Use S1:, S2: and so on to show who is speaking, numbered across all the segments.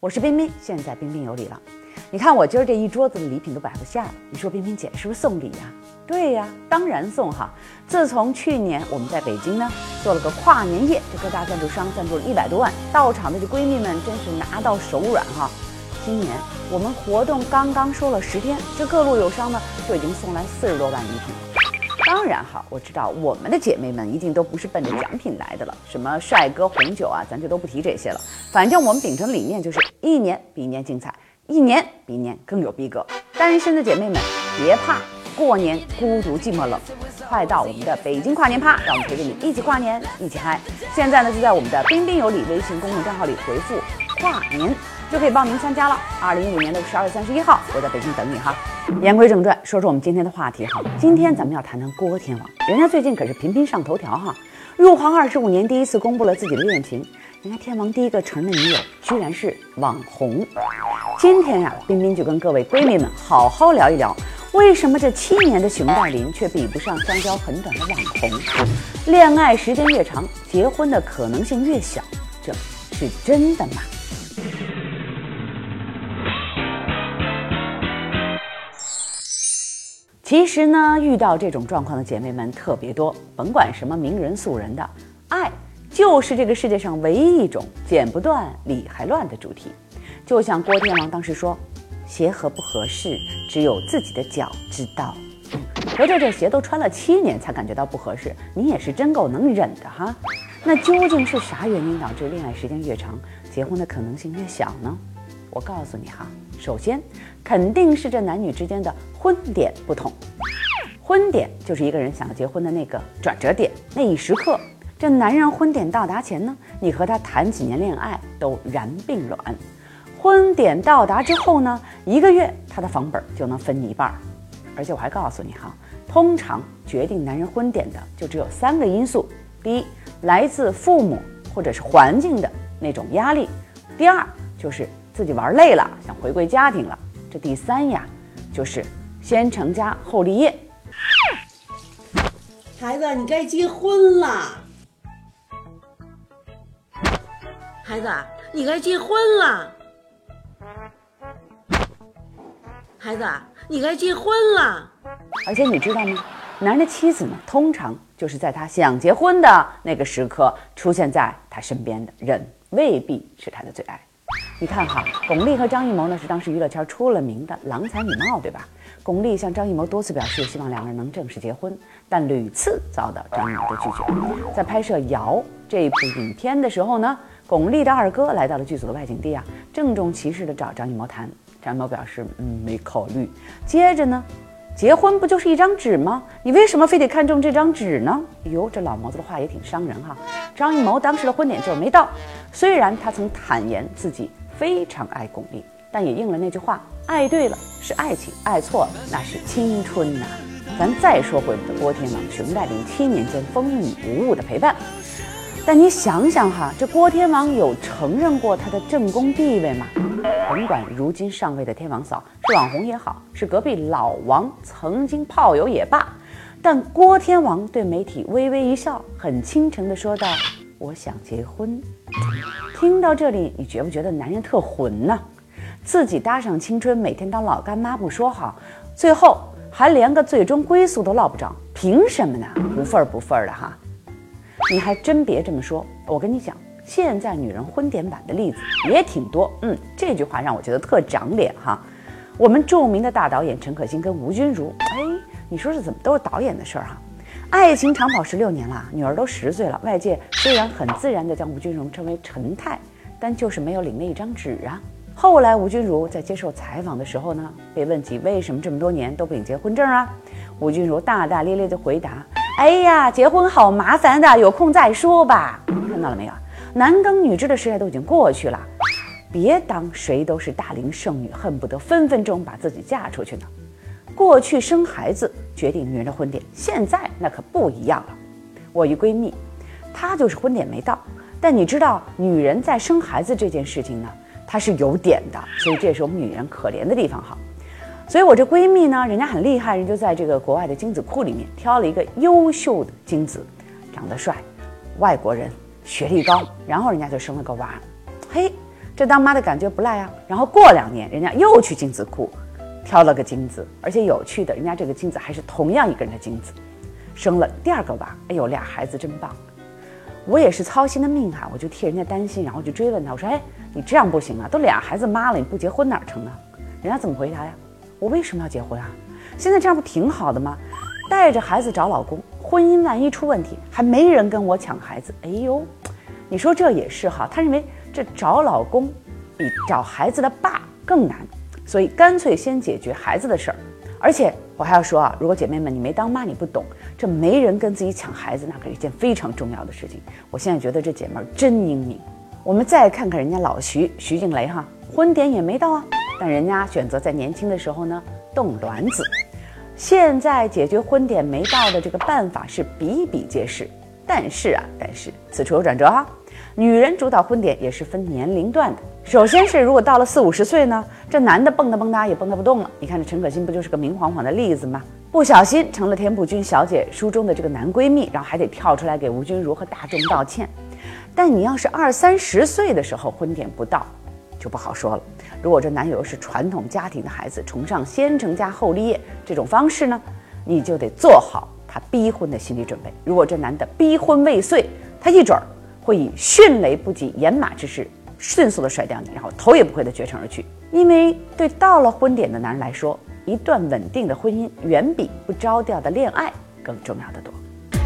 S1: 我是冰冰，现在彬彬有礼了。你看我今儿这一桌子的礼品都摆不下了，你说冰冰姐是不是送礼呀？对呀，当然送哈。自从去年我们在北京呢做了个跨年夜，这各大赞助商赞助了一百多万，到场的这闺蜜们真是拿到手软哈。今年我们活动刚刚说了十天，这各路友商呢就已经送来四十多万礼品。当然好，我知道我们的姐妹们一定都不是奔着奖品来的了，什么帅哥红酒啊，咱就都不提这些了。反正我们秉承理念就是一年比一年精彩，一年比一年更有逼格。单身的姐妹们别怕，过年孤独寂寞冷，快到我们的北京跨年趴，让我们陪着你一起跨年，一起嗨。现在呢就在我们的彬彬有礼微信公众账号里回复跨年。就可以报名参加了。二零一五年的十二月三十一号，我在北京等你哈。言归正传，说说我们今天的话题哈。今天咱们要谈谈郭天王，人家最近可是频频上头条哈。入行二十五年，第一次公布了自己的恋情，人家天王第一个承认女友居然是网红。今天呀，冰冰就跟各位闺蜜们好好聊一聊，为什么这七年的熊黛林却比不上相交很短的网红？恋爱时间越长，结婚的可能性越小，这是真的吗？其实呢，遇到这种状况的姐妹们特别多，甭管什么名人素人的，爱就是这个世界上唯一一种剪不断理还乱的主题。就像郭天王当时说：“鞋合不合适，只有自己的脚知道。”合着这鞋都穿了七年才感觉到不合适，你也是真够能忍的哈。那究竟是啥原因导致恋爱时间越长，结婚的可能性越小呢？我告诉你哈，首先肯定是这男女之间的婚点不同。婚点就是一个人想要结婚的那个转折点，那一时刻，这男人婚点到达前呢，你和他谈几年恋爱都然并卵；婚点到达之后呢，一个月他的房本就能分你一半。而且我还告诉你哈，通常决定男人婚点的就只有三个因素：第一，来自父母或者是环境的那种压力；第二，就是自己玩累了想回归家庭了；这第三呀，就是先成家后立业。
S2: 孩子，你该结婚了。孩子，你该结婚了。孩子，你该结婚了。
S1: 而且你知道吗？男人的妻子呢，通常就是在他想结婚的那个时刻出现在他身边的人，未必是他的最爱。你看哈，巩俐和张艺谋呢是当时娱乐圈出了名的郎才女貌，对吧？巩俐向张艺谋多次表示希望两个人能正式结婚，但屡次遭到张艺谋的拒绝。在拍摄《瑶》这部影片的时候呢，巩俐的二哥来到了剧组的外景地啊，郑重其事地找张艺谋谈。张艺谋表示，嗯，没考虑。接着呢，结婚不就是一张纸吗？你为什么非得看中这张纸呢？哟，这老毛子的话也挺伤人哈。张艺谋当时的婚点就没到，虽然他曾坦言自己非常爱巩俐。但也应了那句话：爱对了是爱情，爱错了那是青春呐。咱再说回我们的郭天王，熊黛林七年间风雨无误的陪伴。但你想想哈，这郭天王有承认过他的正宫地位吗？甭管如今上位的天王嫂是网红也好，是隔壁老王曾经炮友也罢，但郭天王对媒体微微一笑，很倾城地说道：“我想结婚。”听到这里，你觉不觉得男人特混呢？自己搭上青春，每天当老干妈不说好，最后还连个最终归宿都落不着，凭什么呢？不份儿不份儿的哈！你还真别这么说，我跟你讲，现在女人婚点版的例子也挺多。嗯，这句话让我觉得特长脸哈。我们著名的大导演陈可辛跟吴君如，哎，你说这怎么都是导演的事儿哈？爱情长跑十六年了，女儿都十岁了，外界虽然很自然地将吴君如称为陈太，但就是没有领那一张纸啊。后来，吴君如在接受采访的时候呢，被问及为什么这么多年都不领结婚证啊？吴君如大大咧咧地回答：“哎呀，结婚好麻烦的，有空再说吧。”看到了没有？男耕女织的时代都已经过去了，别当谁都是大龄剩女，恨不得分分钟把自己嫁出去呢。过去生孩子决定女人的婚点，现在那可不一样了。我一闺蜜，她就是婚点没到，但你知道，女人在生孩子这件事情呢？她是有点的，所以这是我们女人可怜的地方哈。所以我这闺蜜呢，人家很厉害，人就在这个国外的精子库里面挑了一个优秀的精子，长得帅，外国人，学历高，然后人家就生了个娃。嘿，这当妈的感觉不赖啊。然后过两年，人家又去精子库挑了个精子，而且有趣的，人家这个精子还是同样一个人的精子，生了第二个娃。哎呦，俩孩子真棒！我也是操心的命啊，我就替人家担心，然后就追问他，我说：“哎，你这样不行啊，都俩孩子妈了，你不结婚哪成啊？”人家怎么回答呀？我为什么要结婚啊？现在这样不挺好的吗？带着孩子找老公，婚姻万一出问题，还没人跟我抢孩子。哎呦，你说这也是哈？他认为这找老公比找孩子的爸更难，所以干脆先解决孩子的事儿。而且我还要说啊，如果姐妹们你没当妈，你不懂，这没人跟自己抢孩子，那可是一件非常重要的事情。我现在觉得这姐妹儿真英明。我们再看看人家老徐徐静蕾哈，婚点也没到啊，但人家选择在年轻的时候呢冻卵子。现在解决婚点没到的这个办法是比比皆是，但是啊，但是此处有转折哈，女人主导婚点也是分年龄段的。首先是如果到了四五十岁呢，这男的蹦跶蹦跶也蹦跶不动了。你看这陈可辛不就是个明晃晃的例子吗？不小心成了田朴珺小姐书中的这个男闺蜜，然后还得跳出来给吴君如和大众道歉。但你要是二三十岁的时候婚点不到，就不好说了。如果这男友是传统家庭的孩子，崇尚先成家后立业这种方式呢，你就得做好他逼婚的心理准备。如果这男的逼婚未遂，他一准儿会以迅雷不及掩马之势迅速的甩掉你，然后头也不回的绝尘而去。因为对到了婚点的男人来说，一段稳定的婚姻远比不着调的恋爱更重要的多。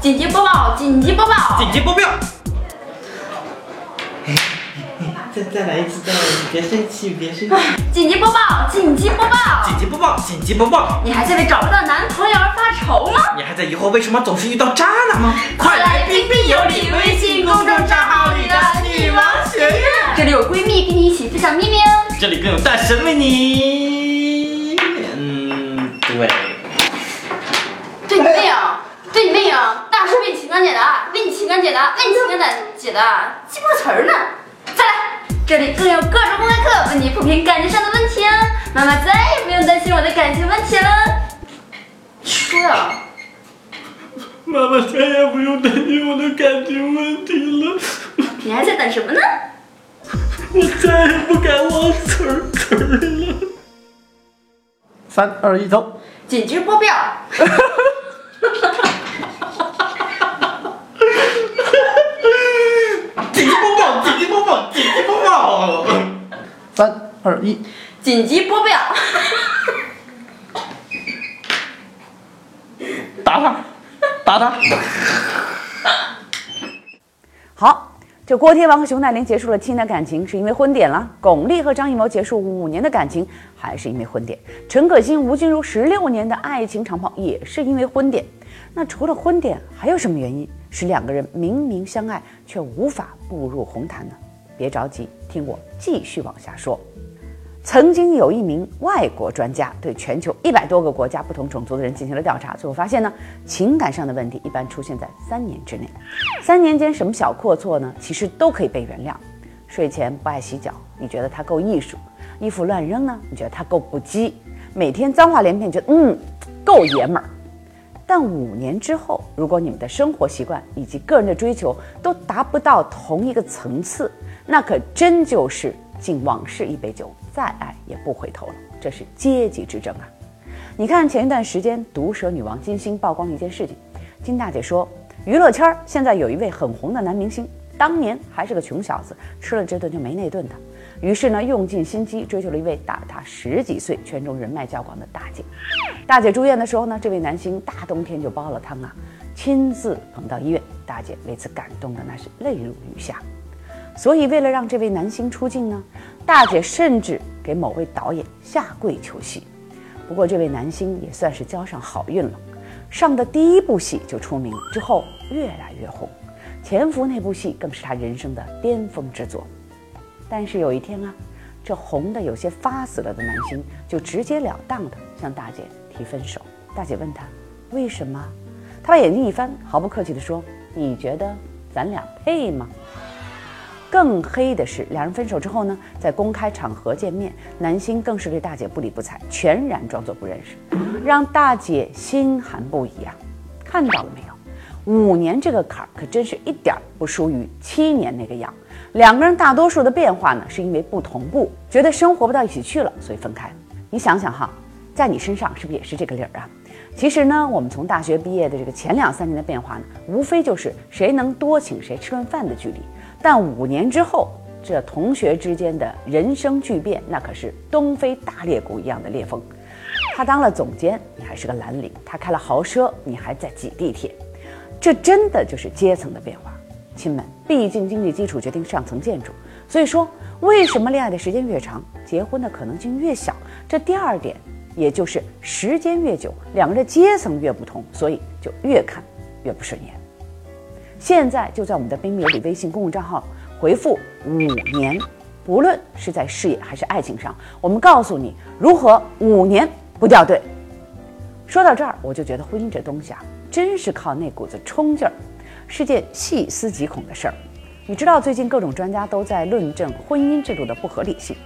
S3: 紧急播报！紧急播报！
S4: 紧急播报！再再来一次，再来一次，别生气，别生气。
S3: 紧急播报！紧急播报！
S4: 紧急播报！紧急播报！
S3: 你还在为找不到男朋友而发愁吗？
S4: 你还在疑惑为什么总是遇到渣男吗？
S3: 快来彬彬有礼微信公众账号里的女王学院，这里有闺蜜跟你一起分享秘密哦。
S4: 这里更有大神为你。
S3: 课，为你抚平感情上的问题啊！妈妈再也不用担心我的感情问题了。是啊，
S4: 妈妈再也不用担心我的感情问题了。
S3: 你还在等什么呢？
S4: 我再也不敢忘词儿词儿了。
S5: 三二一，走！
S3: 紧急播报！
S4: 紧急播报！紧急播报！紧急播报！
S5: 三二一，
S3: 紧急播报！
S5: 打他，打他！
S1: 好，这郭天王和熊黛林结束了七年的感情，是因为婚点了；巩俐和张艺谋结束五年的感情，还是因为婚点；陈可辛、吴君如十六年的爱情长跑，也是因为婚点。那除了婚点，还有什么原因使两个人明明相爱却无法步入红毯呢？别着急，听我继续往下说。曾经有一名外国专家对全球一百多个国家不同种族的人进行了调查，最后发现呢，情感上的问题一般出现在三年之内。三年间什么小过错呢？其实都可以被原谅。睡前不爱洗脚，你觉得他够艺术；衣服乱扔呢，你觉得他够不羁；每天脏话连篇，觉得嗯够爷们儿。但五年之后，如果你们的生活习惯以及个人的追求都达不到同一个层次，那可真就是敬往事一杯酒，再爱也不回头了。这是阶级之争啊！你看前一段时间毒舌女王金星曝光一件事情，金大姐说，娱乐圈现在有一位很红的男明星，当年还是个穷小子，吃了这顿就没那顿的。于是呢，用尽心机追求了一位大他十几岁、圈中人脉较广的大姐。大姐住院的时候呢，这位男星大冬天就煲了汤啊，亲自捧到医院。大姐为此感动的那是泪如雨下。所以为了让这位男星出镜呢，大姐甚至给某位导演下跪求戏。不过这位男星也算是交上好运了，上的第一部戏就出名，之后越来越红。《潜伏》那部戏更是他人生的巅峰之作。但是有一天啊，这红的有些发死了的男星就直截了当的向大姐提分手。大姐问他为什么，他把眼睛一翻，毫不客气地说：“你觉得咱俩配吗？”更黑的是，两人分手之后呢，在公开场合见面，男星更是对大姐不理不睬，全然装作不认识，让大姐心寒不已啊！看到了没有？五年这个坎儿可真是一点儿不输于七年那个样。两个人大多数的变化呢，是因为不同步，觉得生活不到一起去了，所以分开。你想想哈，在你身上是不是也是这个理儿啊？其实呢，我们从大学毕业的这个前两三年的变化呢，无非就是谁能多请谁吃顿饭的距离。但五年之后，这同学之间的人生巨变，那可是东非大裂谷一样的裂缝。他当了总监，你还是个蓝领；他开了豪车，你还在挤地铁。这真的就是阶层的变化。亲们，毕竟经济基础决定上层建筑，所以说为什么恋爱的时间越长，结婚的可能性越小？这第二点。也就是时间越久，两个人的阶层越不同，所以就越看越不顺眼。现在就在我们的“冰米有礼”微信公众账号回复“五年”，不论是在事业还是爱情上，我们告诉你如何五年不掉队。说到这儿，我就觉得婚姻这东西啊，真是靠那股子冲劲儿，是件细思极恐的事儿。你知道最近各种专家都在论证婚姻制度的不合理性。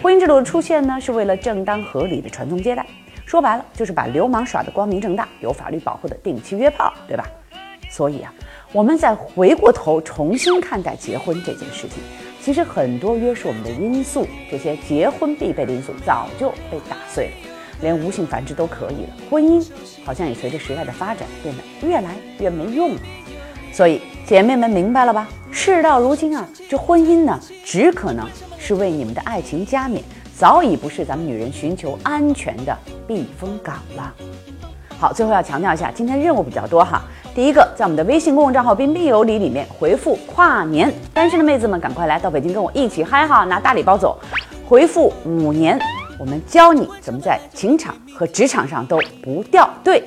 S1: 婚姻制度的出现呢，是为了正当合理的传宗接代，说白了就是把流氓耍得光明正大，有法律保护的定期约炮，对吧？所以啊，我们再回过头重新看待结婚这件事情，其实很多约束我们的因素，这些结婚必备的因素早就被打碎了，连无性繁殖都可以了，婚姻好像也随着时代的发展变得越来越没用了。所以姐妹们明白了吧？事到如今啊，这婚姻呢，只可能是为你们的爱情加冕，早已不是咱们女人寻求安全的避风港了。好，最后要强调一下，今天任务比较多哈。第一个，在我们的微信公众账号“彬彬有礼”里面回复“跨年”，单身的妹子们赶快来到北京跟我一起嗨哈，拿大礼包走。回复“五年”，我们教你怎么在情场和职场上都不掉队。